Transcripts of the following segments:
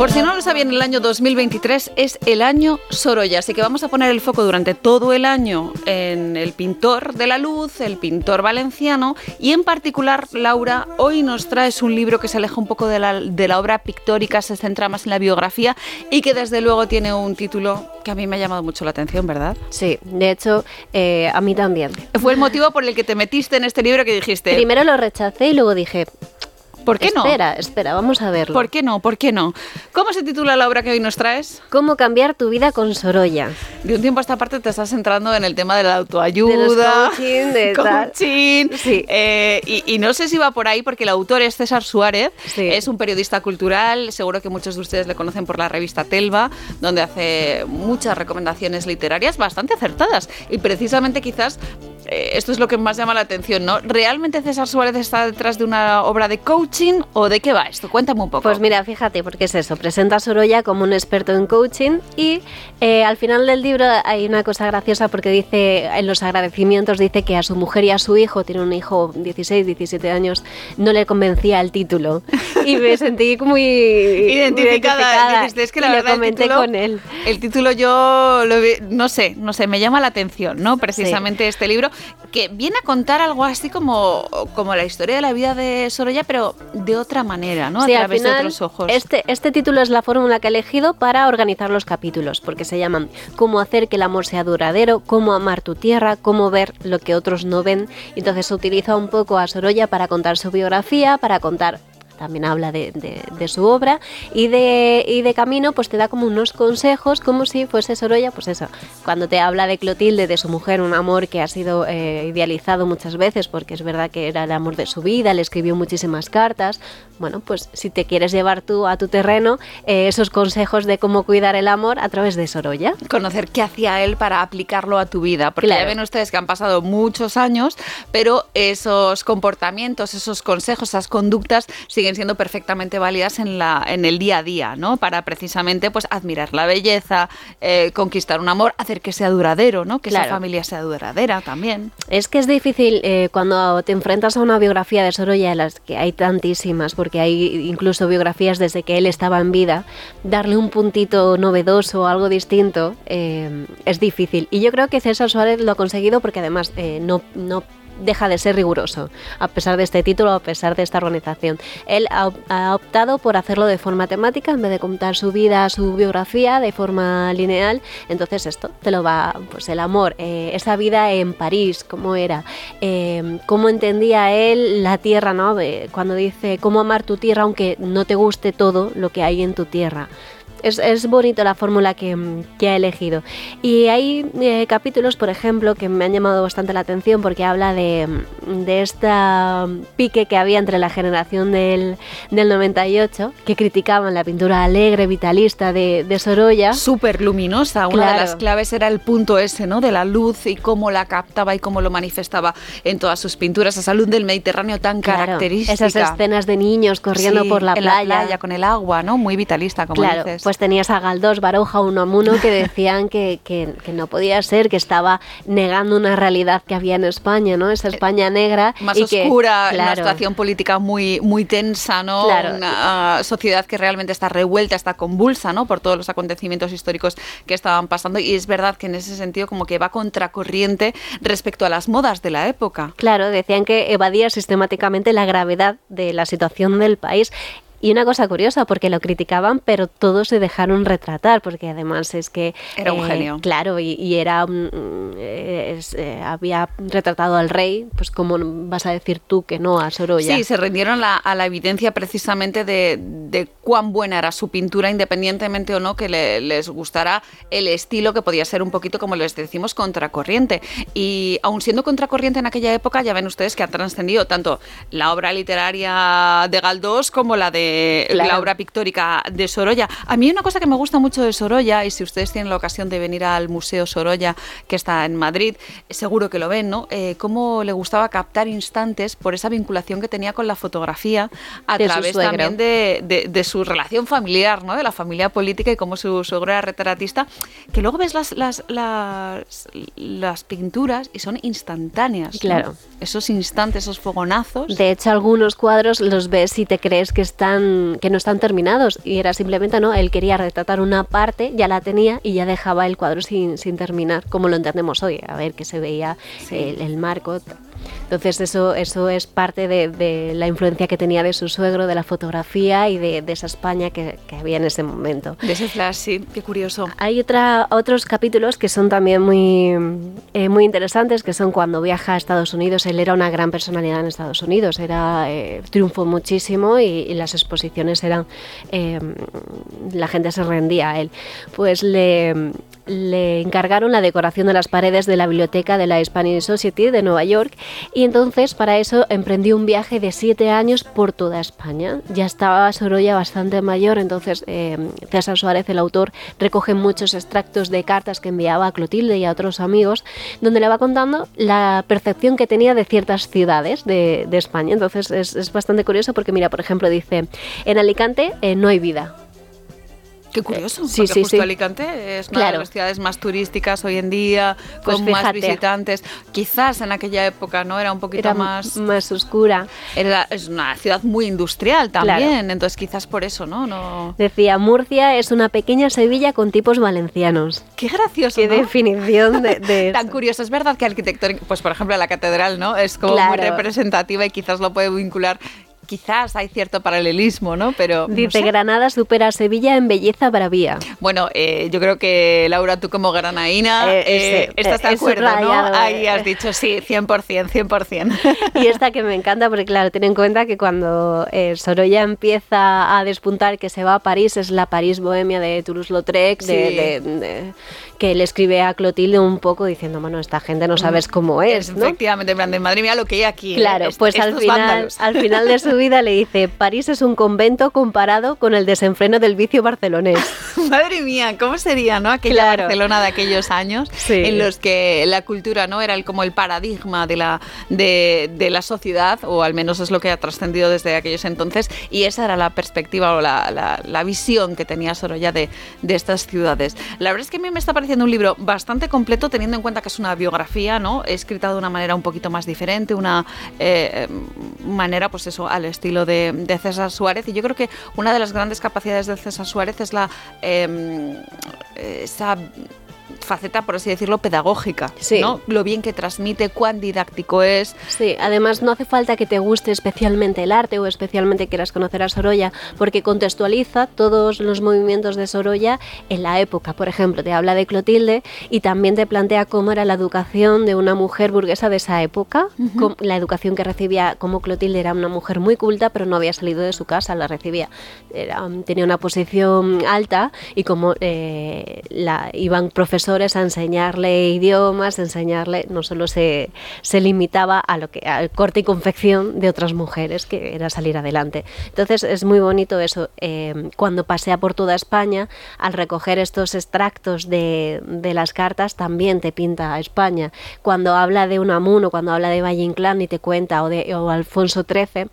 Por si no lo sabían, el año 2023 es el año Sorolla, así que vamos a poner el foco durante todo el año en el pintor de la luz, el pintor valenciano, y en particular, Laura, hoy nos traes un libro que se aleja un poco de la, de la obra pictórica, se centra más en la biografía y que desde luego tiene un título que a mí me ha llamado mucho la atención, ¿verdad? Sí, de hecho, eh, a mí también. Fue el motivo por el que te metiste en este libro que dijiste... Primero lo rechacé y luego dije, ¿Por qué no? Espera, espera, vamos a verlo. ¿Por qué no? ¿Por qué no? ¿Cómo se titula la obra que hoy nos traes? ¿Cómo cambiar tu vida con Sorolla? De un tiempo a esta parte te estás entrando en el tema de la autoayuda. De los coaching, de coaching. Sí. Eh, y, no sé si va por ahí porque el autor es César Suárez, es un periodista cultural, seguro que muchos de ustedes le conocen por la revista Telva, donde hace muchas recomendaciones literarias bastante acertadas. Y precisamente quizás esto es lo que más llama la atención, ¿no? ¿Realmente César Suárez está detrás de una obra de coaching o de qué va esto? Cuéntame un poco. Pues mira, fíjate, porque es eso, presenta a Sorolla como un experto en coaching y eh, al final del libro hay una cosa graciosa porque dice, en los agradecimientos dice que a su mujer y a su hijo, tiene un hijo 16, 17 años, no le convencía el título. Y me sentí muy identificada. es que la verdad, comenté con él. El título yo lo no sé, no sé, me llama la atención, ¿no? Precisamente este libro que viene a contar algo así como, como la historia de la vida de Sorolla, pero de otra manera, ¿no? a través de otros ojos. Este, este título es la fórmula que he elegido para organizar los capítulos, porque se llaman Cómo hacer que el amor sea duradero, Cómo amar tu tierra, Cómo ver lo que otros no ven. Entonces se utiliza un poco a Sorolla para contar su biografía, para contar también habla de, su obra. Y de, y de camino pues te da como unos consejos como si fuese Sorolla, pues eso, cuando te habla de Clotilde, de su mujer, un amor que ha sido eh, idealizado muchas veces porque es verdad que era el amor de su vida, le escribió muchísimas cartas, bueno, pues si te quieres llevar tú a tu terreno eh, esos consejos de cómo cuidar el amor a través de Sorolla. Conocer qué hacía él para aplicarlo a tu vida, porque ya ven ustedes que han pasado muchos años, pero esos comportamientos, esos consejos, esas conductas siguen siendo perfectamente válidas en, la, en el día a día, ¿no? Para precisamente pues admirar la belleza, eh, conquistar un amor, hacer que sea duradero, ¿no? Que esa familia sea duradera también. Es que es difícil eh, cuando te enfrentas a una biografía de Sorolla, de las que hay tantísimas, porque hay incluso biografías desde que él estaba en vida, darle un puntito novedoso, algo distinto, eh, es difícil. Y yo creo que César Suárez lo ha conseguido porque además no, no deja de ser riguroso, a pesar de este título, a pesar de esta organización. Él ha, optado por hacerlo de forma temática, en vez de contar su vida, su biografía de forma lineal. Entonces esto te lo va, pues el amor, eh, esa vida en París, cómo era, eh, cómo entendía él la tierra, ¿no? cuando dice cómo amar tu tierra aunque no te guste todo lo que hay en tu tierra es, es bonito la fórmula que, que, ha elegido. Y hay eh, capítulos, por ejemplo, que me han llamado bastante la atención porque habla de, de esta pique que había entre la generación del, del 98, que criticaban la pintura alegre, vitalista de, de Sorolla. Súper luminosa, una de las claves era el punto ese, ¿no? De la luz y cómo la captaba y cómo lo manifestaba en todas sus pinturas, esa luz del Mediterráneo tan característica. Esas escenas de niños corriendo por la playa. la playa. con el agua, ¿no? Muy vitalista, como dices pues tenías a Galdós, Baroja, Unamuno que decían que, que, no podía ser, que estaba negando una realidad que había en España, ¿no? Esa España negra. Más oscura, una situación política muy, muy tensa, ¿no? Una ah, sociedad que realmente está revuelta, está convulsa, ¿no? Por todos los acontecimientos históricos que estaban pasando. Y es verdad que en ese sentido como que va contracorriente respecto a las modas de la época. Claro, decían que evadía sistemáticamente la gravedad de la situación del país y una cosa curiosa, porque lo criticaban, pero todos se dejaron retratar, porque además es que... Era un eh, genio. Claro, y, era eh, eh, había retratado al rey, pues como vas a decir tú que no a Sorolla? Sí, se rindieron a la evidencia precisamente de, cuán buena era su pintura, independientemente o no que les gustara el estilo, que podía ser un poquito, como les decimos, contracorriente. Y aun siendo contracorriente en aquella época, ya ven ustedes que ha trascendido tanto la obra literaria de Galdós como la de la obra pictórica de Sorolla. A mí una cosa que me gusta mucho de Sorolla, y si ustedes tienen la ocasión de venir al Museo Sorolla, que está en Madrid, seguro que lo ven, ¿no? Eh, cómo le gustaba captar instantes por esa vinculación que tenía con la fotografía a través también de, su relación familiar, ¿no? De la familia política y cómo su suegro era retratista, que luego ves las, las, las, pinturas y son instantáneas. Claro. Esos instantes, esos fogonazos. De hecho, algunos cuadros los ves y te crees que están están que no están terminados y era simplemente no él quería retratar una parte ya la tenía y ya dejaba el cuadro sin, sin terminar como lo entendemos hoy a ver que se veía el, el marco entonces eso, eso es parte de, la influencia que tenía de su suegro, de la fotografía y de, esa España que, había en ese momento. De ese flash, sí, qué curioso. Hay otra, otros capítulos que son también muy, eh, muy interesantes, que son cuando viaja a Estados Unidos. Él era una gran personalidad en Estados Unidos, era eh, triunfó muchísimo y, las exposiciones eran... Eh, la gente se rendía a él. Pues le le encargaron la decoración de las paredes de la biblioteca de la Spanish Society de Nueva York y entonces para eso emprendió un viaje de siete años por toda España. Ya estaba Sorolla bastante mayor, entonces eh, César Suárez, el autor, recoge muchos extractos de cartas que enviaba a Clotilde y a otros amigos, donde le va contando la percepción que tenía de ciertas ciudades de, España. Entonces es, bastante curioso porque, mira, por ejemplo, dice, en Alicante eh, no hay vida. Qué curioso, sí, porque sí, justo Alicante es una de las ciudades más turísticas hoy en día, pues con más visitantes. Quizás en aquella época no era un poquito más más oscura. Era es una ciudad muy industrial también, entonces quizás por eso, ¿no? no Decía Murcia es una pequeña Sevilla con tipos valencianos. Qué gracioso. Qué definición de, tan curioso. Es verdad que arquitectónico, pues por ejemplo la catedral, ¿no? Es como muy representativa y quizás lo puede vincular quizás hay cierto paralelismo, ¿no? Pero dice Granada supera a Sevilla en belleza bravía. Bueno, eh, yo creo que Laura, tú como granaína eh, eh, estás de acuerdo, ¿no? Ahí has dicho sí, 100%, 100%. y esta que me encanta porque claro, ten en cuenta que cuando Sorolla empieza a despuntar que se va a París es la París bohemia de Toulouse-Lautrec, de que le escribe a Clotilde un poco diciendo, bueno, esta gente no sabes mm, cómo es, ¿no? Efectivamente, madre mía, lo que hay aquí. ¿eh? Claro, pues al final, al final de su vida le dice, París es un convento comparado con el desenfreno del vicio barcelonés. madre mía, ¿cómo sería, no? Aquella Barcelona de aquellos años en los que la cultura no era el, como el paradigma de la, de, de, la sociedad, o al menos es lo que ha trascendido desde aquellos entonces, y esa era la perspectiva o la, la, la visión que tenía Sorolla de, de estas ciudades. La verdad es que a mí me está pareciendo un libro bastante completo, teniendo en cuenta que es una biografía, ¿no? Escrita de una manera un poquito más diferente, una eh, manera, pues eso, al estilo de, César Suárez. Y yo creo que una de las grandes capacidades de César Suárez es la em, esa faceta, por así decirlo, pedagógica, ¿no? Lo bien que transmite, cuán didáctico es. Sí, además no hace falta que te guste especialmente el arte o especialmente quieras conocer a Sorolla, porque contextualiza todos los movimientos de Sorolla en la época. Por ejemplo, te habla de Clotilde y también te plantea cómo era la educación de una mujer burguesa de esa época, la educación que recibía, como Clotilde era una mujer muy culta, pero no había salido de su casa, la recibía, tenía una posición alta y como eh, la, iban profesores a enseñarle idiomas, enseñarle, no solo se, se limitaba a lo que al corte y confección de otras mujeres, que era salir adelante. Entonces es muy bonito eso, eh, cuando pasea por toda España, al recoger estos extractos de, de, las cartas, también te pinta a España. Cuando habla de Unamuno, cuando habla de Valle Inclán y te cuenta, o de o Alfonso XIII,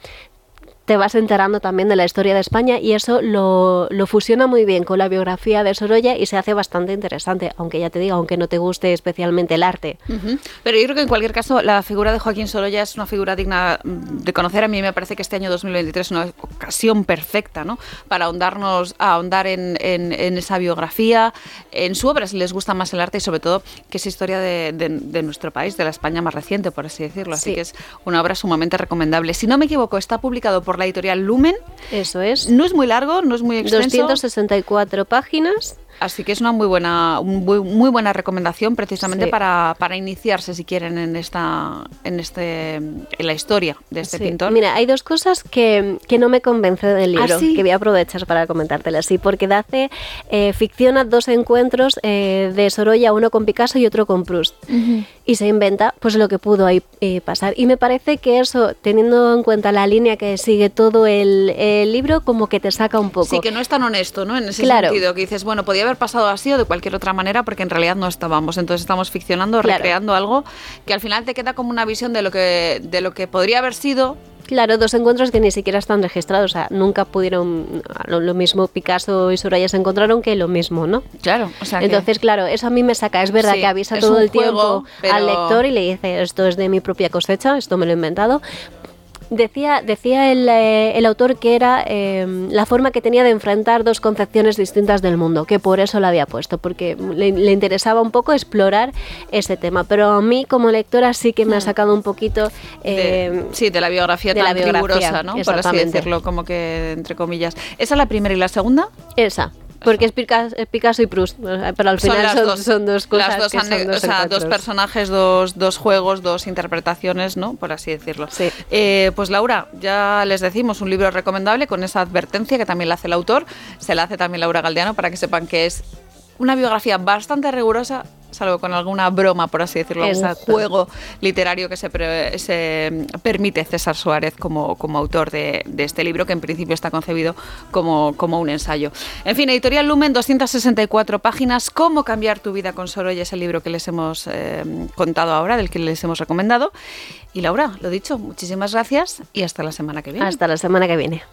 te vas enterando también de la historia de España y eso lo, fusiona muy bien con la biografía de Sorolla y se hace bastante interesante, aunque ya te digo, aunque no te guste especialmente el arte. Pero yo creo que en cualquier caso la figura de Joaquín Sorolla es una figura digna de conocer. A mí me parece que este año 2023 es una ocasión perfecta ¿no? para ahondarnos, ahondar en, esa biografía, en su obra, si les gusta más el arte y sobre todo que es historia de, nuestro país, de la España más reciente, por así decirlo. Así que es una obra sumamente recomendable. Si no me equivoco, está publicado por la editorial Lumen. Eso es. No es muy largo, no es muy extenso. 264 páginas. Así que es una muy buena, muy, buena recomendación precisamente para, para, iniciarse, si quieren, en esta, en este, en la historia de este pintor. Mira, hay dos cosas que, que no me convencen del libro, ¿Ah, que voy a aprovechar para comentártelas. Sí, porque hace eh, ficciona dos encuentros eh, de Sorolla, uno con Picasso y otro con Proust. Y se inventa pues lo que pudo ahí eh, pasar. Y me parece que eso, teniendo en cuenta la línea que sigue todo el, libro, como que te saca un poco. Sí, que no es tan honesto, ¿no? En ese sentido, que dices, bueno, podía haber pasado así o de cualquier otra manera porque en realidad no estábamos. Entonces estamos ficcionando, recreando algo que al final te queda como una visión de lo que, de lo que podría haber sido, Claro, dos encuentros que ni siquiera están registrados, o sea, nunca pudieron, lo, mismo Picasso y Soraya se encontraron que lo mismo, ¿no? Claro, o sea Entonces, claro, eso a mí me saca, es verdad que avisa todo el tiempo al lector y le dice, esto es de mi propia cosecha, esto me lo he inventado, Decía, decía el, eh, el autor que era em, la forma que tenía de enfrentar dos concepciones distintas del mundo, que por eso la había puesto, porque le, le interesaba un poco explorar ese tema. Pero a mí como lectora sí que me ha sacado un poquito... Eh, sí, de la biografía de tan la biografía, ¿no? Por así decirlo, como que entre comillas. ¿Esa es la primera y la segunda? Esa. Porque es Picasso, y Proust, pero al final son, dos, cosas. dos, o sea, dos personajes, dos, dos, juegos, dos interpretaciones, ¿no? Por así decirlo. Sí. Eh, pues Laura, ya les decimos un libro recomendable con esa advertencia que también la hace el autor, se la hace también Laura Galdeano para que sepan que es una biografía bastante rigurosa, salvo con alguna broma, por así decirlo, un juego literario que se, se, permite César Suárez como, como autor de, este libro, que en principio está concebido como, como un ensayo. En fin, Editorial Lumen, 264 páginas, Cómo cambiar tu vida con Sorolla, es el libro que les hemos eh, contado ahora, del que les hemos recomendado. Y Laura, lo dicho, muchísimas gracias y hasta la semana que viene. Hasta la semana que viene.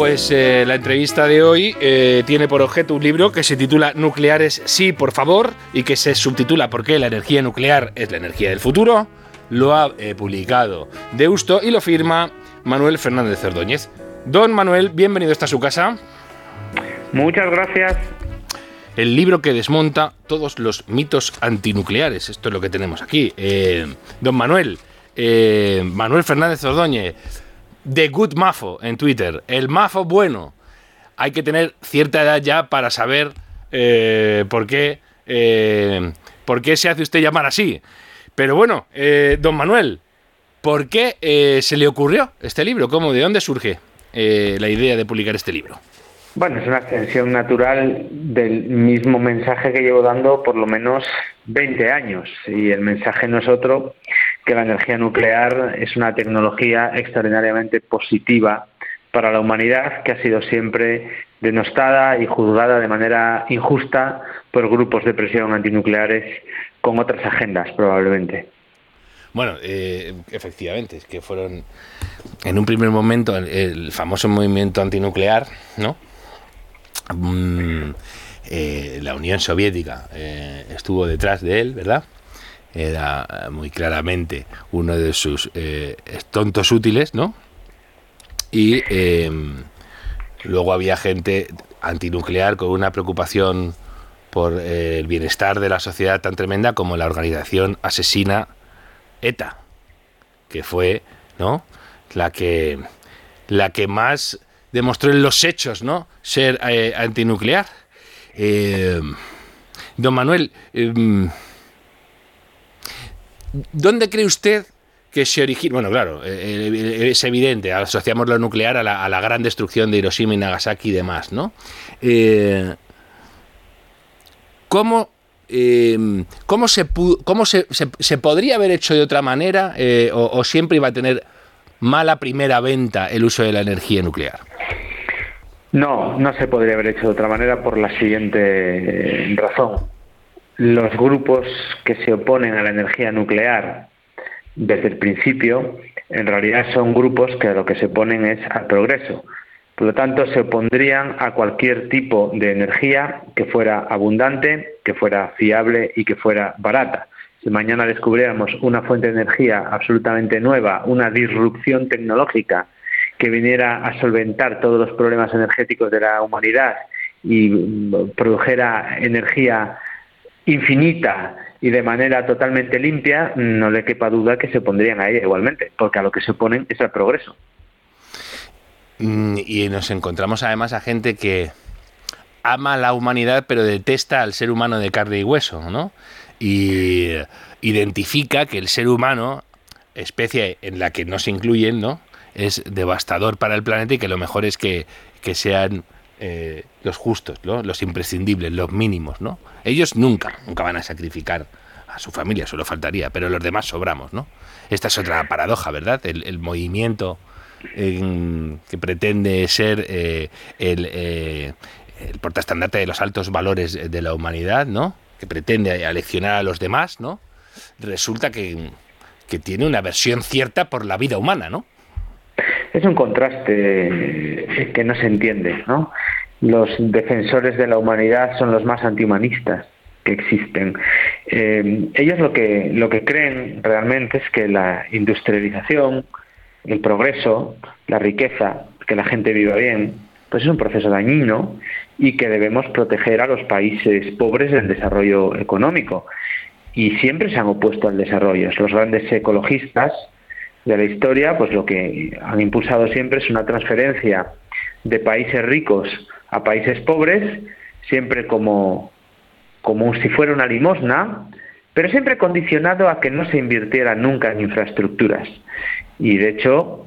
Pues eh, la entrevista de hoy eh, tiene por objeto un libro que se titula Nucleares sí, por favor, y que se subtitula ¿Por qué la energía nuclear es la energía del futuro? Lo ha eh, publicado Deusto y lo firma Manuel Fernández Cerdóñez. Don Manuel, bienvenido a su casa. Muchas gracias. El libro que desmonta todos los mitos antinucleares. Esto es lo que tenemos aquí. don Manuel, Manuel Fernández Ordóñez, The Good Mafo en Twitter, el Mafo bueno. Hay que tener cierta edad ya para saber eh, por, qué, eh, por qué se hace usted llamar así. Pero bueno, eh, don Manuel, ¿por qué se le ocurrió este libro? ¿Cómo, ¿De dónde surge la idea de publicar este libro? Bueno, es una extensión natural del mismo mensaje que llevo dando por lo menos 20 años. Y el mensaje no es otro que la energía nuclear es una tecnología extraordinariamente positiva para la humanidad que ha sido siempre denostada y juzgada de manera injusta por grupos de presión antinucleares con otras agendas probablemente. Bueno, eh, efectivamente, es que fueron en un primer momento el, famoso movimiento antinuclear, ¿no? Mm, eh, la Unión Soviética eh, estuvo detrás de él, ¿verdad? Era eh, muy claramente uno de sus eh, tontos útiles, ¿no? Y em, luego había gente antinuclear con una preocupación por eh, el bienestar de la sociedad tan tremenda como la organización asesina ETA, que fue, ¿no? La que la que más demostró en los hechos, ¿no? Ser antinuclear. Em, don Manuel, em, ¿Dónde cree usted que se origina? Bueno, claro, eh, eh, es evidente, asociamos lo nuclear a la, gran destrucción de Hiroshima y Nagasaki y demás, ¿no? Eh, ¿Cómo, cómo, se, cómo se, se, podría haber hecho de otra manera o, siempre iba a tener mala primera venta el uso de la energía nuclear? No, no se podría haber hecho de otra manera por la siguiente razón los grupos que se oponen a la energía nuclear desde el principio, en realidad son grupos que a lo que se oponen es al progreso. Por lo tanto, se opondrían a cualquier tipo de energía que fuera abundante, que fuera fiable y que fuera barata. Si mañana descubriéramos una fuente de energía absolutamente nueva, una disrupción tecnológica que viniera a solventar todos los problemas energéticos de la humanidad y produjera energía infinita y de manera totalmente limpia, no le quepa duda que se pondrían a ella igualmente, porque a lo que se oponen es al progreso. Mm, y nos encontramos además a gente que ama la humanidad pero detesta al ser humano de carne y hueso, ¿no? Y identifica que el ser humano, especie en la que no se incluyen, ¿no? Es devastador para el planeta y que lo mejor es que, que sean eh, los justos, los imprescindibles, los mínimos, ¿no? Ellos nunca, nunca van a sacrificar a su familia, solo faltaría, pero los demás sobramos, ¿no? Esta es otra paradoja, ¿verdad? El, movimiento que pretende ser eh, el, eh, el portaestandarte de los altos valores de la humanidad, ¿no? Que pretende aleccionar a los demás, ¿no? Resulta que, que tiene una versión cierta por la vida humana, ¿no? Es un contraste que no se entiende, ¿no? Los defensores de la humanidad son los más antihumanistas que existen. Eh, ellos lo que, lo que creen realmente es que la industrialización, el progreso, la riqueza, que la gente viva bien, pues es un proceso dañino y que debemos proteger a los países pobres del desarrollo económico. Y siempre se han opuesto al desarrollo. Los grandes ecologistas de la historia, pues lo que han impulsado siempre es una transferencia de países ricos a países pobres, siempre como, como si fuera una limosna, pero siempre condicionado a que no se invirtiera nunca en infraestructuras. Y de hecho,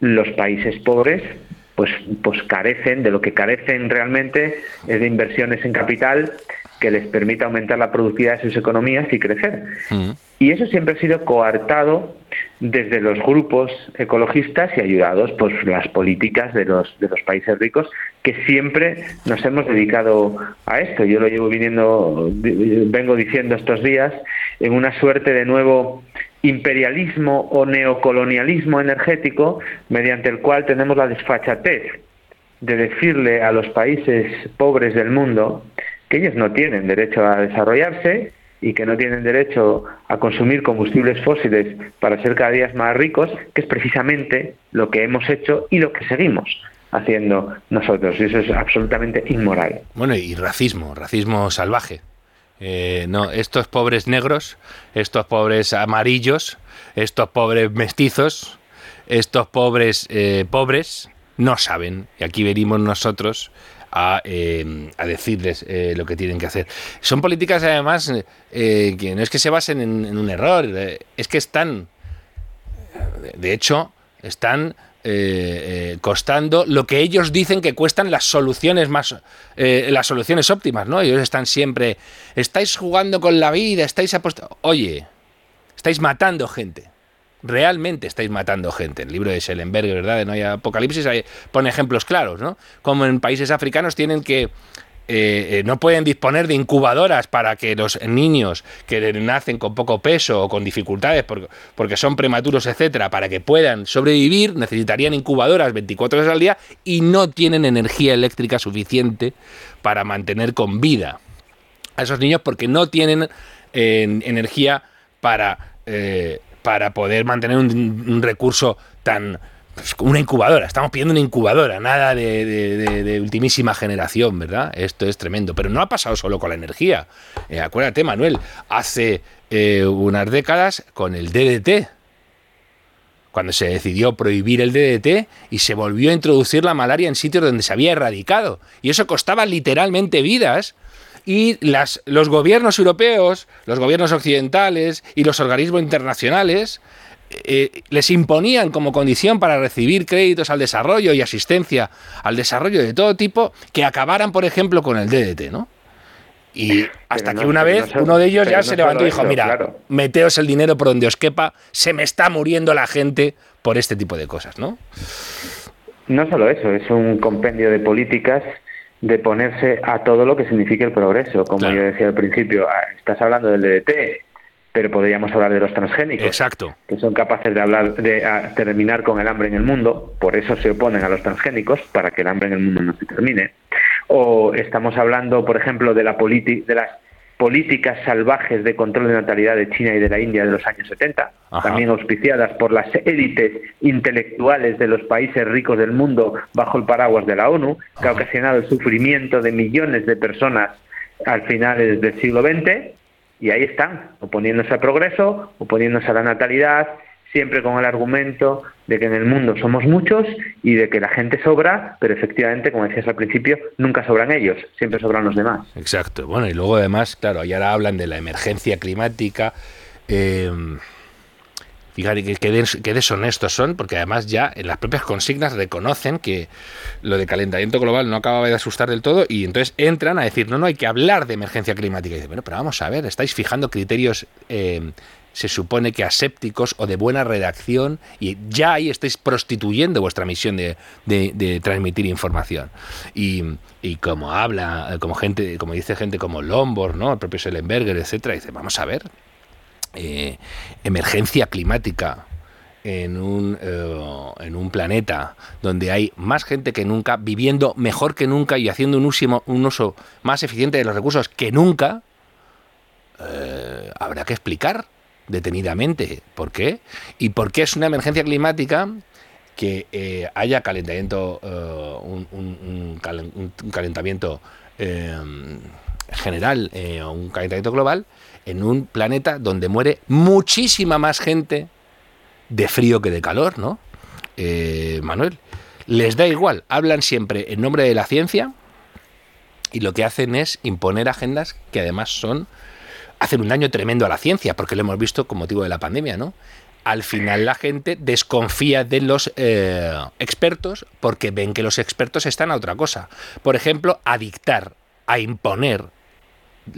los países pobres pues, pues carecen, de lo que carecen realmente es de inversiones en capital que les permita aumentar la productividad de sus economías y crecer. Mm. Y eso siempre ha sido coartado desde los grupos ecologistas y ayudados por las políticas de los, de los países ricos que siempre nos hemos dedicado a esto. Yo lo llevo viniendo, vengo diciendo estos días, en una suerte de nuevo imperialismo o neocolonialismo energético mediante el cual tenemos la desfachatez de decirle a los países pobres del mundo que ellos no tienen derecho a desarrollarse y que no tienen derecho a consumir combustibles fósiles para ser cada día más ricos, que es precisamente lo que hemos hecho y lo que seguimos haciendo nosotros. Y eso es absolutamente inmoral. Bueno, y racismo, racismo salvaje. Eh, no, estos pobres negros, estos pobres amarillos, estos pobres mestizos, estos pobres eh, pobres, no saben. Y aquí venimos nosotros a, eh, decirles eh, lo que tienen que hacer. Son políticas además eh, que no es que se basen en, un error, es que están, de hecho, están costando lo que ellos dicen que cuestan las soluciones más las soluciones óptimas, ¿no? Ellos están siempre estáis jugando con la vida, estáis apostando, oye, estáis matando gente realmente estáis matando gente. El libro de Schellenberg, ¿verdad? De No hay apocalipsis, pone ejemplos claros, ¿no? Como en países africanos tienen que eh, eh, no pueden disponer de incubadoras para que los niños que nacen con poco peso o con dificultades porque, porque, son prematuros, etcétera, para que puedan sobrevivir, necesitarían incubadoras 24 horas al día y no tienen energía eléctrica suficiente para mantener con vida a esos niños porque no tienen eh, energía para para poder mantener un, recurso tan pues, una incubadora, estamos pidiendo una incubadora, nada de, ultimísima generación, ¿verdad? Esto es tremendo, pero no ha pasado solo con la energía. Eh, acuérdate, Manuel, hace eh, unas décadas con el DDT, cuando se decidió prohibir el DDT y se volvió a introducir la malaria en sitios donde se había erradicado. Y eso costaba literalmente vidas y las, los gobiernos europeos, los gobiernos occidentales y los organismos internacionales eh, les imponían como condición para recibir créditos al desarrollo y asistencia al desarrollo de todo tipo que acabaran, por ejemplo, con el DDT, ¿no? Y hasta que una vez uno de ellos ya se levantó y dijo, mira, meteos el dinero por donde os quepa, se me está muriendo la gente por este tipo de cosas, ¿no? No solo eso, es un compendio de políticas de ponerse a todo lo que signifique el progreso. Como yo decía al principio, ah, estás hablando del DDT, pero podríamos hablar de los transgénicos, Exacto. que son capaces de hablar de terminar con el hambre en el mundo, por eso se oponen a los transgénicos para que el hambre en el mundo no se termine. O estamos hablando, por ejemplo, de la de las políticas salvajes de control de natalidad de China y de la India de los años 70, también auspiciadas por las élites intelectuales de los países ricos del mundo bajo el paraguas de la ONU, que ha ocasionado el sufrimiento de millones de personas al finales del siglo XX, y ahí están, oponiéndose al progreso, oponiéndose a la natalidad, siempre con el argumento de que en el mundo somos muchos y de que la gente sobra, pero efectivamente, como decías al principio, nunca sobran ellos, siempre sobran los demás. Exacto. Bueno, y luego además, claro, y ahora hablan de la emergencia climática. Eh, fíjate que, deshonestos son, porque además ya en las propias consignas reconocen que lo de calentamiento global no acaba de asustar del todo y entonces entran a decir, no, no, hay que hablar de emergencia climática. Y dicen, bueno, pero vamos a ver, estáis fijando criterios eh, se supone que asépticos o de buena redacción y ya ahí estáis prostituyendo vuestra misión de, de, transmitir información. Y, y, como habla, como gente, como dice gente como Lombard, ¿no? el propio Schellenberger, etcétera, dice, vamos a ver, eh, emergencia climática, en un, eh, en un planeta donde hay más gente que nunca, viviendo mejor que nunca y haciendo un uso, un uso más eficiente de los recursos que nunca, eh, habrá que explicar detenidamente por qué y por qué es una emergencia climática que eh, haya calentamiento, un, un, calentamiento general o un calentamiento global en un planeta donde muere muchísima más gente de frío que de calor, ¿no? Eh, Manuel, les da igual, hablan siempre en nombre de la ciencia y lo que hacen es imponer agendas que además son hacen un daño tremendo a la ciencia, porque lo hemos visto con motivo de la pandemia, ¿no? Al final la gente desconfía de los eh, expertos porque ven que los expertos están a otra cosa. Por ejemplo, a dictar, a imponerle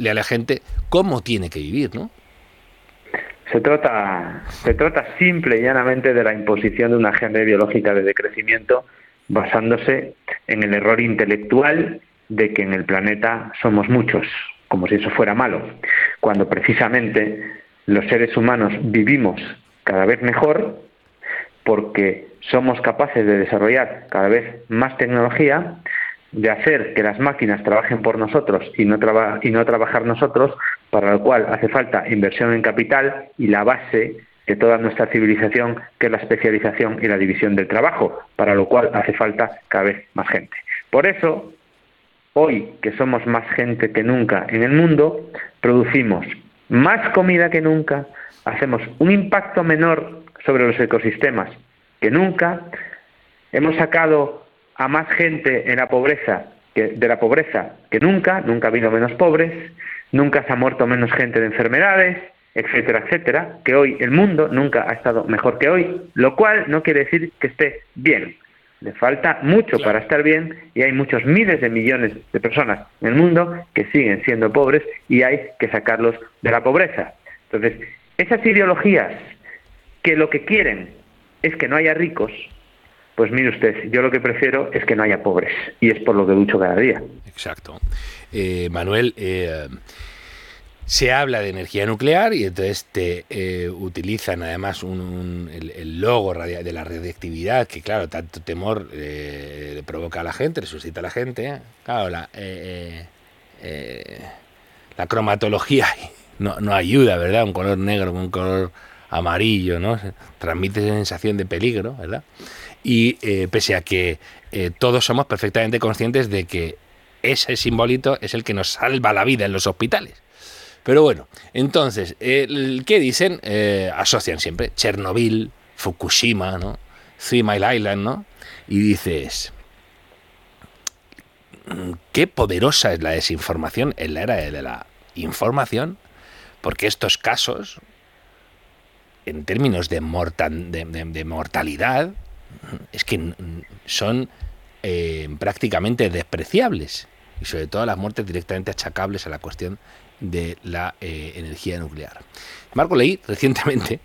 a la gente cómo tiene que vivir, ¿no? Se trata, se trata simple y llanamente de la imposición de una agenda ideológica de decrecimiento basándose en el error intelectual de que en el planeta somos muchos, como si eso fuera malo, cuando precisamente los seres humanos vivimos cada vez mejor porque somos capaces de desarrollar cada vez más tecnología, de hacer que las máquinas trabajen por nosotros y no, y no trabajar nosotros, para lo cual hace falta inversión en capital y la base de toda nuestra civilización, que es la especialización y la división del trabajo, para lo cual hace falta cada vez más gente. Por eso, hoy que somos más gente que nunca en el mundo, producimos más comida que nunca, hacemos un impacto menor sobre los ecosistemas que nunca, hemos sacado a más gente en la pobreza que, de la pobreza que nunca, nunca ha habido menos pobres, nunca se ha muerto menos gente de enfermedades, etcétera, etcétera, que hoy el mundo nunca ha estado mejor que hoy, lo cual no quiere decir que esté bien. Le falta mucho para estar bien y hay muchos miles de millones de personas en el mundo que siguen siendo pobres y hay que sacarlos de la pobreza. Entonces, esas ideologías que lo que quieren es que no haya ricos, pues mire usted, yo lo que prefiero es que no haya pobres y es por lo que lucho cada día. Exacto. Eh, Manuel, eh, se habla de energía nuclear y entonces te eh, utilizan además el, logo de la radiactividad que claro, tanto temor le provoca a la gente, le suscita a la gente. Claro, la, la cromatología no, no ayuda, ¿verdad? Un color negro un color amarillo, ¿no? Transmite sensación de peligro, ¿verdad? y eh, pese a que eh, todos somos perfectamente conscientes de que ese simbolito es el que nos salva la vida en los hospitales. Pero bueno, entonces, ¿qué dicen? Eh, asocian siempre Chernobyl, Fukushima, ¿no? Three Mile Island, ¿no? Y dices, qué poderosa es la desinformación en la era de la información, porque estos casos, en términos de, de mortalidad, es que son eh, prácticamente despreciables y sobre todo las muertes directamente achacables a la cuestión de la eh, energía nuclear. Marco leí recientemente,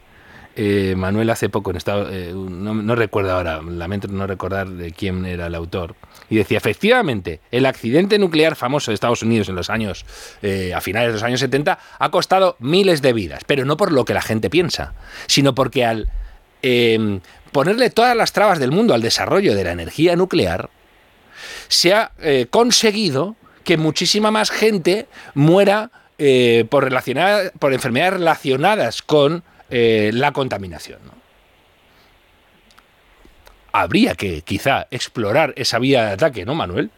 eh, Manuel hace poco en estado, no, recuerdo ahora, lamento no recordar de quién era el autor, y decía, efectivamente, el accidente nuclear famoso de Estados Unidos en los años, a finales de los años 70, ha costado miles de vidas, pero no por lo que la gente piensa, sino porque al ponerle todas las trabas del mundo al desarrollo de la energía nuclear, se ha eh, conseguido que muchísima más gente muera eh, por, por enfermedades relacionadas con eh, la contaminación. Habría que quizá explorar esa vía de ataque, ¿no, Manuel?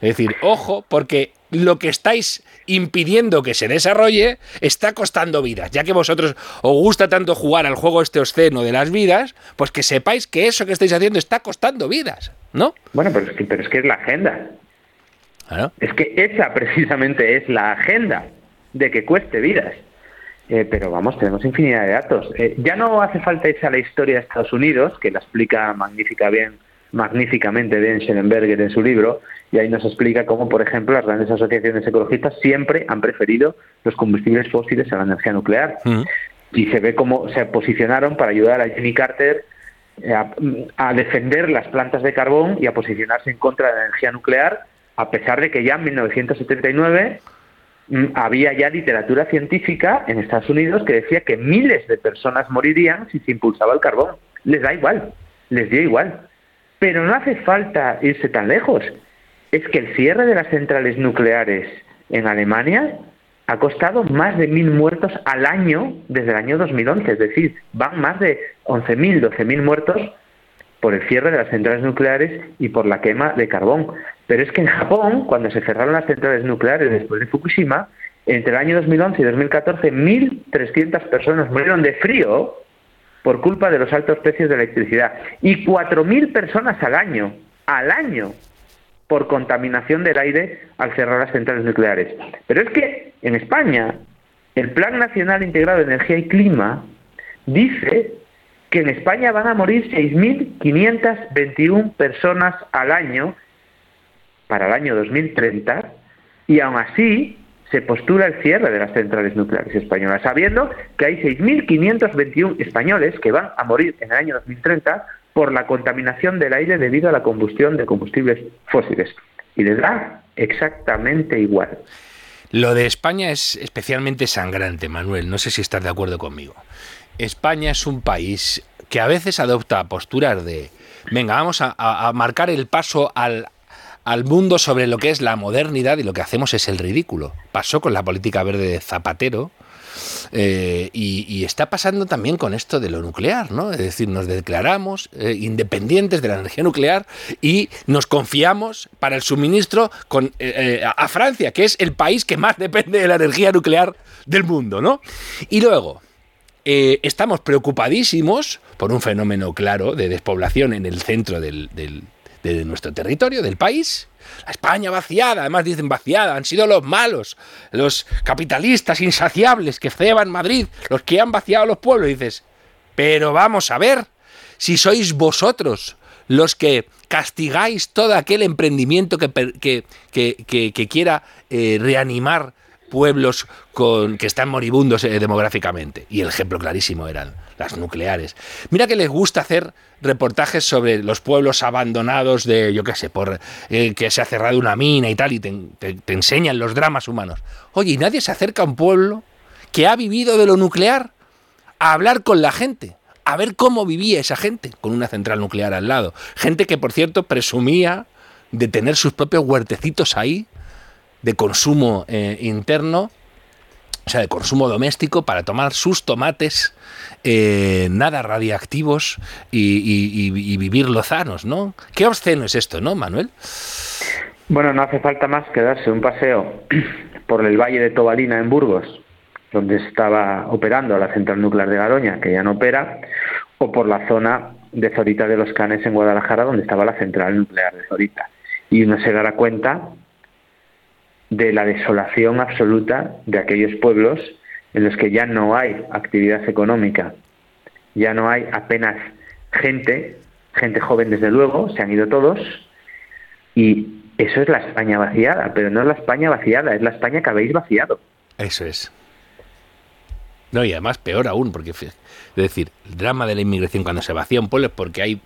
Es decir, ojo, porque lo que estáis impidiendo que se desarrolle está costando vidas. Ya que vosotros os gusta tanto jugar al juego este obsceno de las vidas, pues que sepáis que eso que estáis haciendo está costando vidas, ¿no? Bueno, pero es que, pero es, que es la agenda. Es que esa precisamente es la agenda de que cueste vidas. Eh, pero vamos, tenemos infinidad de datos. Eh, ya no hace falta irse a la historia de Estados Unidos, que la explica magnífica bien magníficamente Ben Schellenberger en su libro, y ahí nos explica cómo, por ejemplo, las grandes asociaciones ecologistas siempre han preferido los combustibles fósiles a la energía nuclear. Y se ve cómo se posicionaron para ayudar a Jimmy Carter eh, a, defender las plantas de carbón y a posicionarse en contra de la energía nuclear, a pesar de que ya en 1979 mm, había ya literatura científica en Estados Unidos que decía que miles de personas morirían si se impulsaba el carbón. Les da igual, les dio igual. Pero no hace falta irse tan lejos. Es que el cierre de las centrales nucleares en Alemania ha costado más de mil muertos al año desde el año 2011, es decir, van más de 11.000, 12.000 muertos por el cierre de las centrales nucleares y por la quema de carbón. Pero es que en Japón, cuando se cerraron las centrales nucleares después de Fukushima, entre el año 2011 y 2014, 1.300 personas murieron de frío por culpa de los altos precios de electricidad y 4.000 personas al año, al año, por contaminación del aire al cerrar las centrales nucleares. Pero es que en España el Plan Nacional Integrado de Energía y Clima dice que en España van a morir 6.521 personas al año para el año 2030 y aún así se postula el cierre de las centrales nucleares españolas, sabiendo que hay 6.521 españoles que van a morir en el año 2030 por la contaminación del aire debido a la combustión de combustibles fósiles. Y les da exactamente igual. Lo de España es especialmente sangrante, Manuel. No sé si estás de acuerdo conmigo. España es un país que a veces adopta posturas de, venga, vamos a, marcar el paso al, al mundo sobre lo que es la modernidad y lo que hacemos es el ridículo. Pasó con la política verde de Zapatero, eh, y, está pasando también con esto de lo nuclear, ¿no? Es decir, nos declaramos eh, independientes de la energía nuclear y nos confiamos para el suministro eh, a Francia, que es el país que más depende de la energía nuclear del mundo, ¿no? Y luego, estamos preocupadísimos por un fenómeno claro de despoblación en el centro del, de nuestro territorio, del país. La España vaciada, además dicen vaciada, han sido los malos, los capitalistas insaciables que ceban Madrid, los que han vaciado los pueblos. Dices, pero vamos a ver, si sois vosotros los que castigáis todo aquel emprendimiento que, que, quiera eh, reanimar pueblos con, que están moribundos eh, demográficamente. Y el ejemplo clarísimo eran las nucleares. Mira que les gusta hacer reportajes sobre los pueblos abandonados de, yo qué sé, por eh, que se ha cerrado una mina y tal, y te, enseñan los dramas humanos. Oye, ¿y nadie se acerca a un pueblo que ha vivido de lo nuclear a hablar con la gente? A ver cómo vivía esa gente con una central nuclear al lado. Gente que, por cierto, presumía de tener sus propios huertecitos ahí, de consumo eh, interno, o sea, de consumo doméstico, para tomar sus tomates eh, nada radiactivos y, vivir lozanos, ¿no? Qué obsceno es esto, ¿no, Manuel? Bueno, no hace falta más que darse un paseo por el valle de Tobalina en Burgos, donde estaba operando la central nuclear de Garoña, que ya no opera, o por la zona de Zorita de los Canes en Guadalajara, donde estaba la central nuclear de Zorita. Y uno se dará cuenta de la desolación absoluta de aquellos pueblos en los que ya no hay actividad económica, ya no hay apenas gente, gente joven desde luego, se han ido todos, y eso es la España vaciada, pero no es la España vaciada, es la España que habéis vaciado. Eso es. No, y además peor aún, porque es decir, el drama de la inmigración cuando se vacía un pueblo es porque hay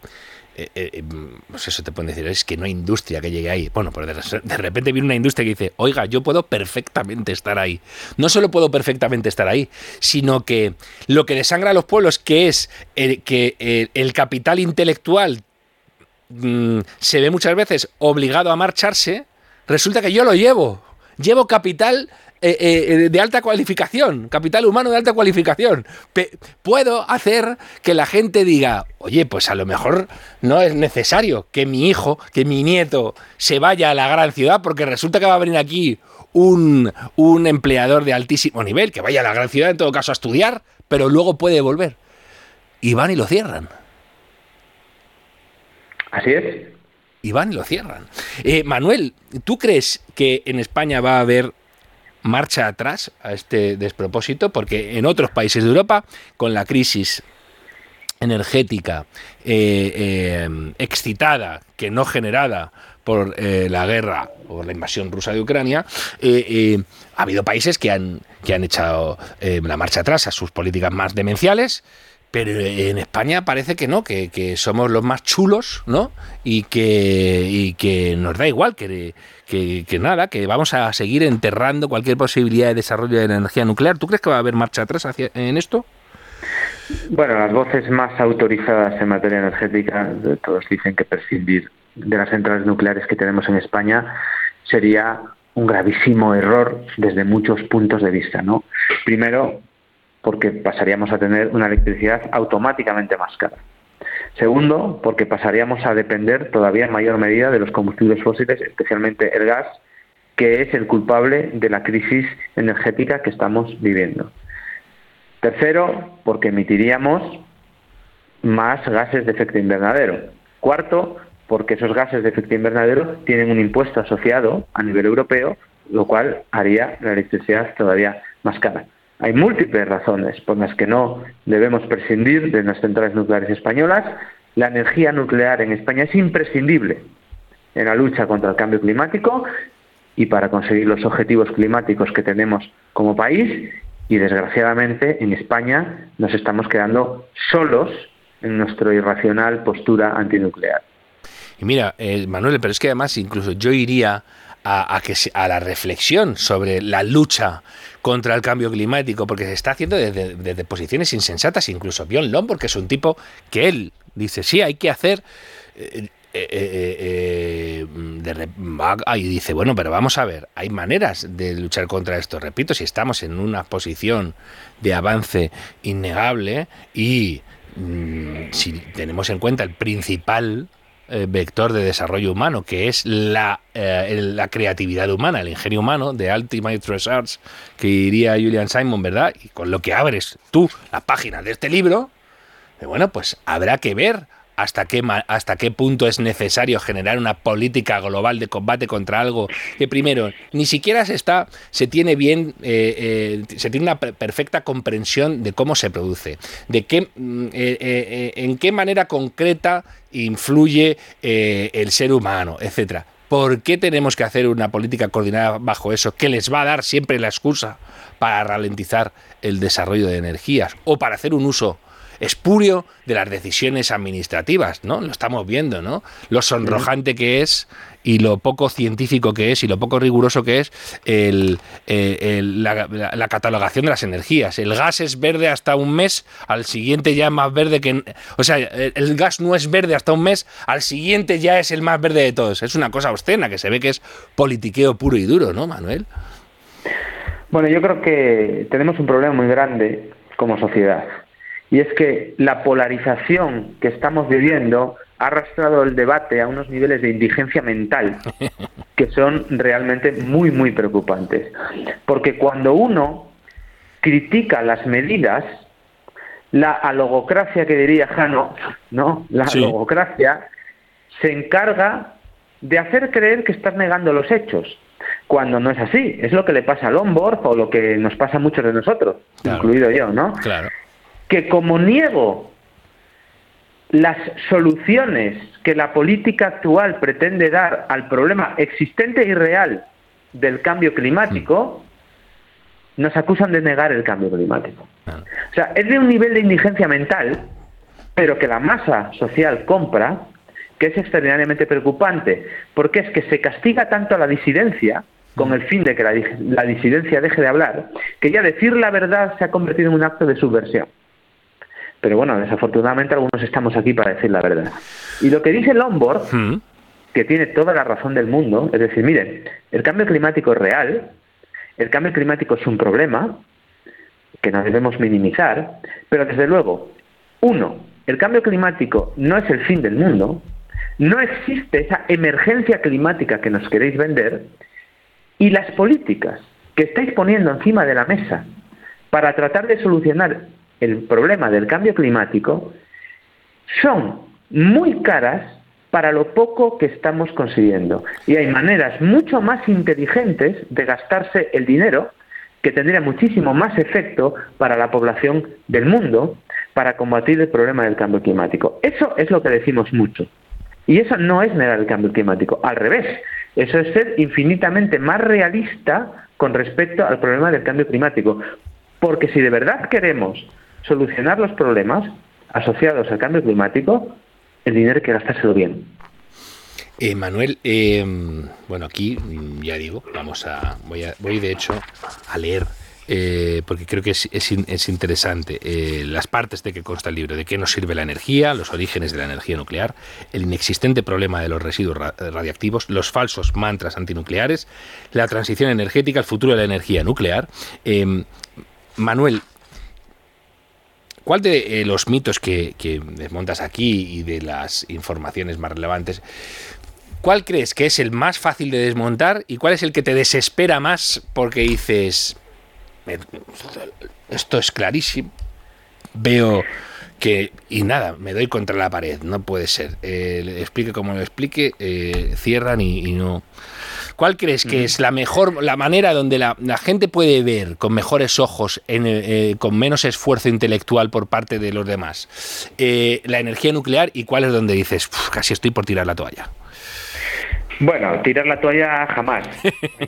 eh, eh, eh, pues eso te pueden decir, es que no hay industria que llegue ahí. Bueno, pero de, repente viene una industria que dice, oiga, yo puedo perfectamente estar ahí. No solo puedo perfectamente estar ahí, sino que lo que desangra a los pueblos, que es que el, capital intelectual mm, se ve muchas veces obligado a marcharse, resulta que yo lo llevo. Llevo capital eh, eh, de alta cualificación, capital humano de alta cualificación. puedo hacer que la gente diga, oye, pues a lo mejor no es necesario que mi hijo, que mi nieto se vaya a la gran ciudad porque resulta que va a venir aquí un, un empleador de altísimo nivel, que vaya a la gran ciudad en todo caso a estudiar, pero luego puede volver. Y van y lo cierran. Así es. Y van y lo cierran. Eh, Manuel, ¿tú crees que en España va a haber marcha atrás a este despropósito, porque en otros países de Europa, con la crisis energética eh, eh, excitada, que no generada por eh, la guerra o la invasión rusa de Ucrania, ha habido países que han, que han echado la marcha atrás a sus políticas más demenciales, pero en España parece que no, que, somos los más chulos, ¿no? Y que, y que nos da igual, que, que, nada, que vamos a seguir enterrando cualquier posibilidad de desarrollo de la energía nuclear. ¿Tú crees que va a haber marcha atrás hacia, en esto? Bueno, las voces más autorizadas en materia energética, todos dicen que prescindir de las centrales nucleares que tenemos en España sería un gravísimo error desde muchos puntos de vista, ¿no? Primero, porque pasaríamos a tener una electricidad automáticamente más cara. Segundo, porque pasaríamos a depender todavía en mayor medida de los combustibles fósiles, especialmente el gas, que es el culpable de la crisis energética que estamos viviendo. Tercero, porque emitiríamos más gases de efecto invernadero. Cuarto, porque esos gases de efecto invernadero tienen un impuesto asociado a nivel europeo, lo cual haría la electricidad todavía más cara. Hay múltiples razones por las que no debemos prescindir de las centrales nucleares españolas. La energía nuclear en España es imprescindible en la lucha contra el cambio climático y para conseguir los objetivos climáticos que tenemos como país y desgraciadamente en España nos estamos quedando solos en nuestra irracional postura antinuclear. Y mira, eh, Manuel, pero es que además incluso yo iría a, a la reflexión sobre la lucha contra el cambio climático, porque se está haciendo desde, posiciones insensatas, incluso Bjorn Lomborg, que es un tipo que él dice, sí, hay que hacer... Eh, eh, eh, eh, y dice, bueno, pero vamos a ver, hay maneras de luchar contra esto. Repito, si estamos en una posición de avance innegable y mm, si tenemos en cuenta el principal vector de desarrollo humano, que es la, la, creatividad humana, el ingenio humano de Ultimate Research, que diría Julian Simon, ¿verdad? Y con lo que abres tú la página de este libro, bueno, pues habrá que ver hasta qué, hasta qué punto es necesario generar una política global de combate contra algo que primero ni siquiera se está se tiene bien eh, eh, se tiene una perfecta comprensión de cómo se produce de qué mm, eh, en qué manera concreta influye el ser humano etcétera. ¿Por qué tenemos que hacer una política coordinada bajo eso que les va a dar siempre la excusa para ralentizar el desarrollo de energías o para hacer un uso espurio de las decisiones administrativas, ¿no? Lo estamos viendo, ¿no? Lo sonrojante que es y lo poco científico que es y lo poco riguroso que es el, eh, la, catalogación de las energías. El gas es verde hasta un mes, al siguiente ya es más verde que... O sea, el gas no es verde hasta un mes, al siguiente ya es el más verde de todos. Es una cosa obscena que se ve que es politiqueo puro y duro, ¿no, Manuel? Bueno, yo creo que tenemos un problema muy grande como sociedad y es que la polarización que estamos viviendo ha arrastrado el debate a unos niveles de indigencia mental que son realmente muy, muy preocupantes. Porque cuando uno critica las medidas, la alogocracia que diría Jano, ¿no? La alogocracia se encarga de hacer creer que estás negando los hechos, cuando no es así. Es lo que le pasa a Lombard o lo que nos pasa a muchos de nosotros, incluido yo, ¿no? Claro que como niego las soluciones que la política actual pretende dar al problema existente y real del cambio climático, nos acusan de negar el cambio climático. O sea, es de un nivel de indigencia mental, pero que la masa social compra, que es extraordinariamente preocupante, porque es que se castiga tanto a la disidencia, con el fin de que la, la disidencia deje de hablar, que ya decir la verdad se ha convertido en un acto de subversión. Pero bueno, desafortunadamente algunos estamos aquí para decir la verdad. Y lo que dice Lombard, hmm. que tiene toda la razón del mundo, es decir, miren, el cambio climático es real, el cambio climático es un problema que no debemos minimizar, pero desde luego, uno, el cambio climático no es el fin del mundo, no existe esa emergencia climática que nos queréis vender, y las políticas que estáis poniendo encima de la mesa para tratar de solucionar el problema del cambio climático son muy caras para lo poco que estamos consiguiendo. Y hay maneras mucho más inteligentes de gastarse el dinero que tendría muchísimo más efecto para la población del mundo, para combatir el problema del cambio climático. Eso es lo que decimos mucho. Y eso no es negar el cambio climático, al revés, eso es ser infinitamente más realista con respecto al problema del cambio climático. Porque si de verdad queremos solucionar los problemas asociados al cambio climático, el dinero hay que gastárselo bien. Eh, Manuel, eh, bueno, aquí ya digo, vamos a voy, a, voy de hecho a leer eh, porque creo que es, es, interesante eh, las partes de que consta el libro, de qué nos sirve la energía, los orígenes de la energía nuclear, el inexistente problema de los residuos radiactivos, los falsos mantras antinucleares, la transición energética, el futuro de la energía nuclear. Manuel, ¿Cuál de los mitos que, desmontas aquí y de las informaciones más relevantes ¿Cuál crees que es el más fácil de desmontar y cuál es el que te desespera más porque dices, esto es clarísimo, veo que, y nada, me doy contra la pared, no puede ser. Eh, explique como lo explique, eh, cierran y, no. ¿Cuál crees que es la mejor, la manera donde la, gente puede ver con mejores ojos, eh, con menos esfuerzo intelectual por parte de los demás, la energía nuclear y cuál es donde dices, casi estoy por tirar la toalla? Bueno, tirar la toalla jamás.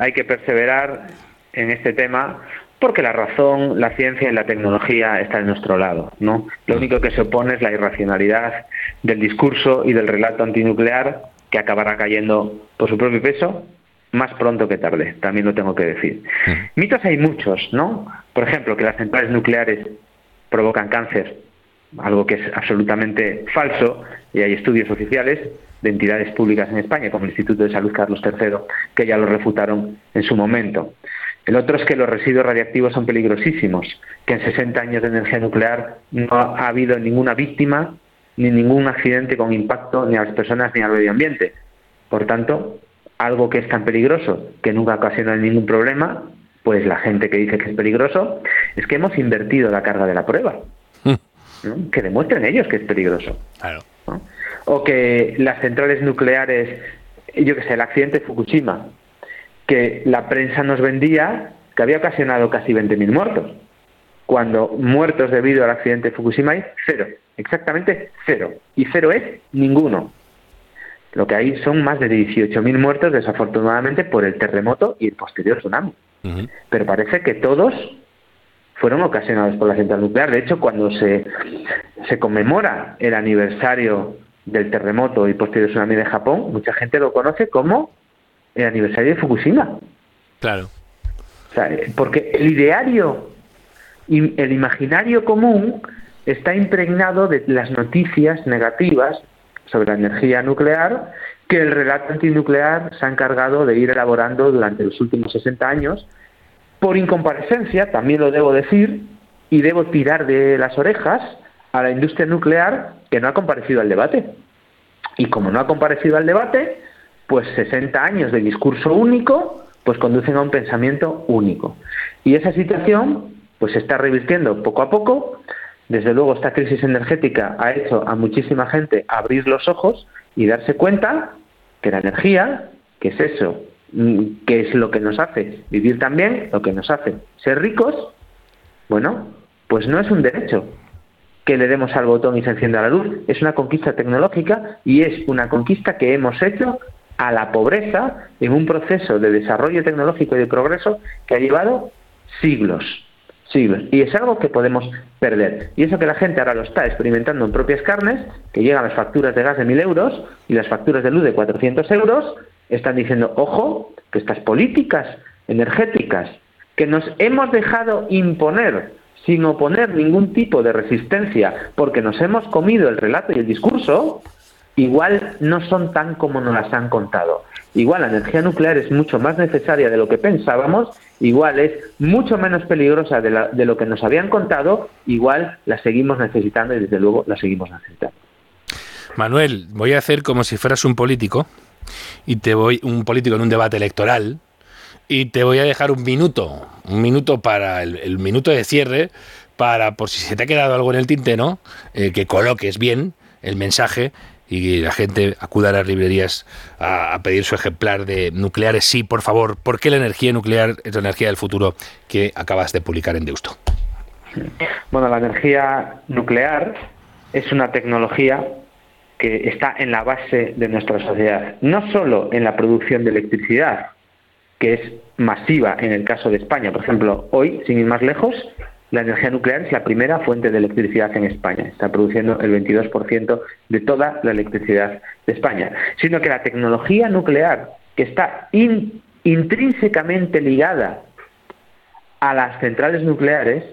hay, que perseverar en este tema porque la razón, la ciencia y la tecnología están en nuestro lado, ¿no? Lo único que se opone es la irracionalidad del discurso y del relato antinuclear que acabará cayendo por su propio peso más pronto que tarde, también lo tengo que decir. Mitos hay muchos, ¿no? Por ejemplo, que las centrales nucleares provocan cáncer, algo que es absolutamente falso y hay estudios oficiales de entidades públicas en España, como el Instituto de Salud Carlos III, que ya lo refutaron en su momento. El otro es que los residuos radiactivos son peligrosísimos, que en 60 años de energía nuclear no ha habido ninguna víctima ni ningún accidente con impacto ni a las personas ni al medio ambiente. Por tanto, algo que es tan peligroso que nunca ocasiona ningún problema, pues la gente que dice que es peligroso, es que hemos invertido la carga de la prueba. Hmm. Que demuestren ellos que es peligroso. Claro o que las centrales nucleares, yo que sé, el accidente de Fukushima, que la prensa nos vendía que había ocasionado casi 20.000 muertos, cuando muertos debido al accidente de Fukushima hay cero, exactamente cero, y cero es ninguno. Lo que hay son más de 18.000 muertos, desafortunadamente, por el terremoto y el posterior tsunami. Pero parece que todos fueron ocasionados por la central nuclear. De hecho, cuando se, se conmemora el aniversario del terremoto y posterior tsunami de Japón, mucha gente lo conoce como el aniversario de Fukushima. Claro. porque el ideario y el imaginario común está impregnado de las noticias negativas sobre la energía nuclear que el relato antinuclear se ha encargado de ir elaborando durante los últimos 60 años. Por incomparecencia, también lo debo decir, y debo tirar de las orejas a la industria nuclear que no ha comparecido al debate. Y como no ha comparecido al debate, pues 60 años de discurso único, pues conducen a un pensamiento único. Y esa situación, pues se está revirtiendo poco a poco. Desde luego, esta crisis energética ha hecho a muchísima gente abrir los ojos y darse cuenta que la energía, que es eso, mm, que es lo que nos hace vivir también, lo que nos hace ser ricos, bueno, pues no es un derecho, que le demos al botón y se encienda la luz. Es una conquista tecnológica y es una conquista que hemos hecho a la pobreza en un proceso de desarrollo tecnológico y de progreso que ha llevado siglos, siglos. Y es algo que podemos perder. Y eso que la gente ahora lo está experimentando en propias carnes, que llegan las facturas de gas de 1.000 euros y las facturas de luz de 400 euros, están diciendo, ojo, que estas políticas energéticas que nos hemos dejado imponer sin oponer ningún tipo de resistencia, porque nos hemos comido el relato y el discurso, igual no son tan como nos las han contado. Igual la energía nuclear es mucho más necesaria de lo que pensábamos, igual es mucho menos peligrosa de, de lo que nos habían contado, igual la seguimos necesitando y desde luego la seguimos necesitando. Manuel, voy a hacer como si fueras un político y te voy un político en un debate electoral y te voy a dejar un minuto, un minuto para el, minuto de cierre, para por si se te ha quedado algo en el tintero, eh, que coloques bien el mensaje y la gente acuda a las librerías a, pedir su ejemplar de nucleares. Sí, por favor, ¿por qué la energía nuclear es la energía del futuro que acabas de publicar en Deusto? Bueno, la energía nuclear es una tecnología que está en la base de nuestra sociedad, no solo en la producción de electricidad, que es masiva en el caso de España. Por ejemplo, hoy, sin ir más lejos, la energía nuclear es la primera fuente de electricidad en España. Está produciendo el 22% de toda la electricidad de España. Sino que la tecnología nuclear, que está intrínsecamente ligada a las centrales nucleares,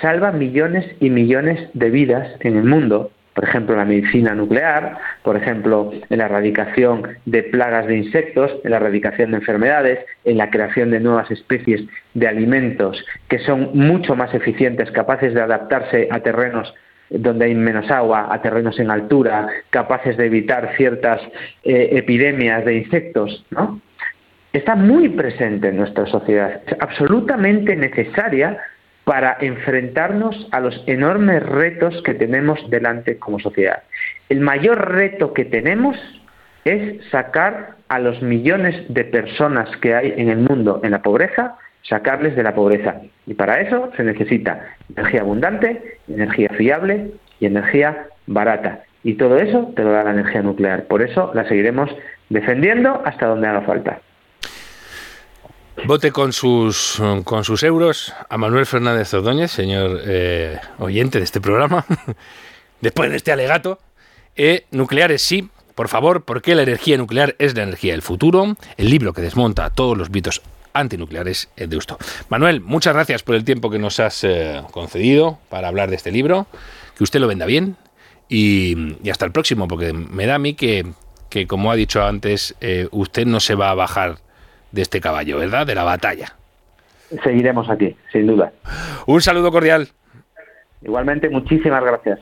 salva millones y millones de vidas en el mundo por ejemplo, en la medicina nuclear, por ejemplo, en la erradicación de plagas de insectos, en la erradicación de enfermedades, en la creación de nuevas especies de alimentos que son mucho más eficientes, capaces de adaptarse a terrenos donde hay menos agua, a terrenos en altura, capaces de evitar ciertas eh, epidemias de insectos, ¿no? Está muy presente en nuestra sociedad, es absolutamente necesaria para enfrentarnos a los enormes retos que tenemos delante como sociedad. El mayor reto que tenemos es sacar a los millones de personas que hay en el mundo en la pobreza, sacarles de la pobreza. Y para eso se necesita energía abundante, energía fiable y energía barata. Y todo eso te lo da la energía nuclear. Por eso la seguiremos defendiendo hasta donde haga falta. Vote con sus, con sus euros a Manuel Fernández Ordóñez, señor eh, oyente de este programa, después de este alegato. Eh, nucleares sí, por favor, porque la energía nuclear es la energía del futuro. El libro que desmonta todos los mitos antinucleares es de esto. Manuel, muchas gracias por el tiempo que nos has eh, concedido para hablar de este libro. Que usted lo venda bien y, hasta el próximo, porque me da a mí que, que como ha dicho antes, usted no se va a bajar de este caballo, ¿verdad? De la batalla. Seguiremos aquí, sin duda. Un saludo cordial. Igualmente, muchísimas gracias.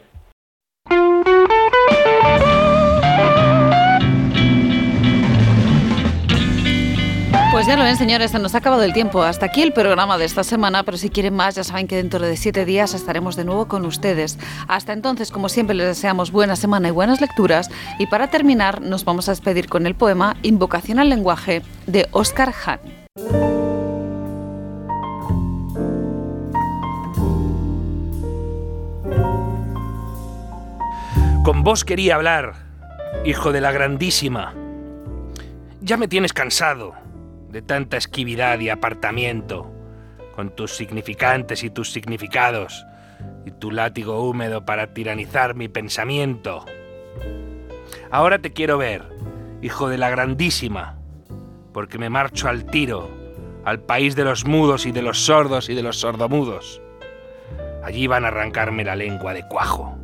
Ya lo ven, señores, se nos ha acabado el tiempo. Hasta aquí el programa de esta semana, pero si quieren más, ya saben que dentro de siete días estaremos de nuevo con ustedes. Hasta entonces, como siempre, les deseamos buena semana y buenas lecturas. Y para terminar, nos vamos a despedir con el poema Invocación al lenguaje de Oscar Hahn. Con vos quería hablar, hijo de la grandísima. Ya me tienes cansado de tanta esquividad y apartamiento, con tus significantes y tus significados, y tu látigo húmedo para tiranizar mi pensamiento. Ahora te quiero ver, hijo de la grandísima, porque me marcho al tiro, al país de los mudos y de los sordos y de los sordomudos. Allí van a arrancarme la lengua de cuajo,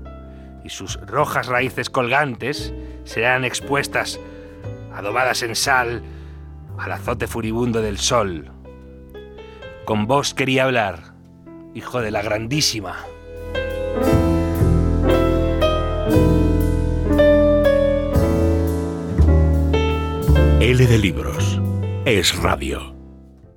y sus rojas raíces colgantes serán expuestas, adobadas en sal, al azote furibundo del sol. Con vos quería hablar, hijo de la grandísima. L de libros es radio.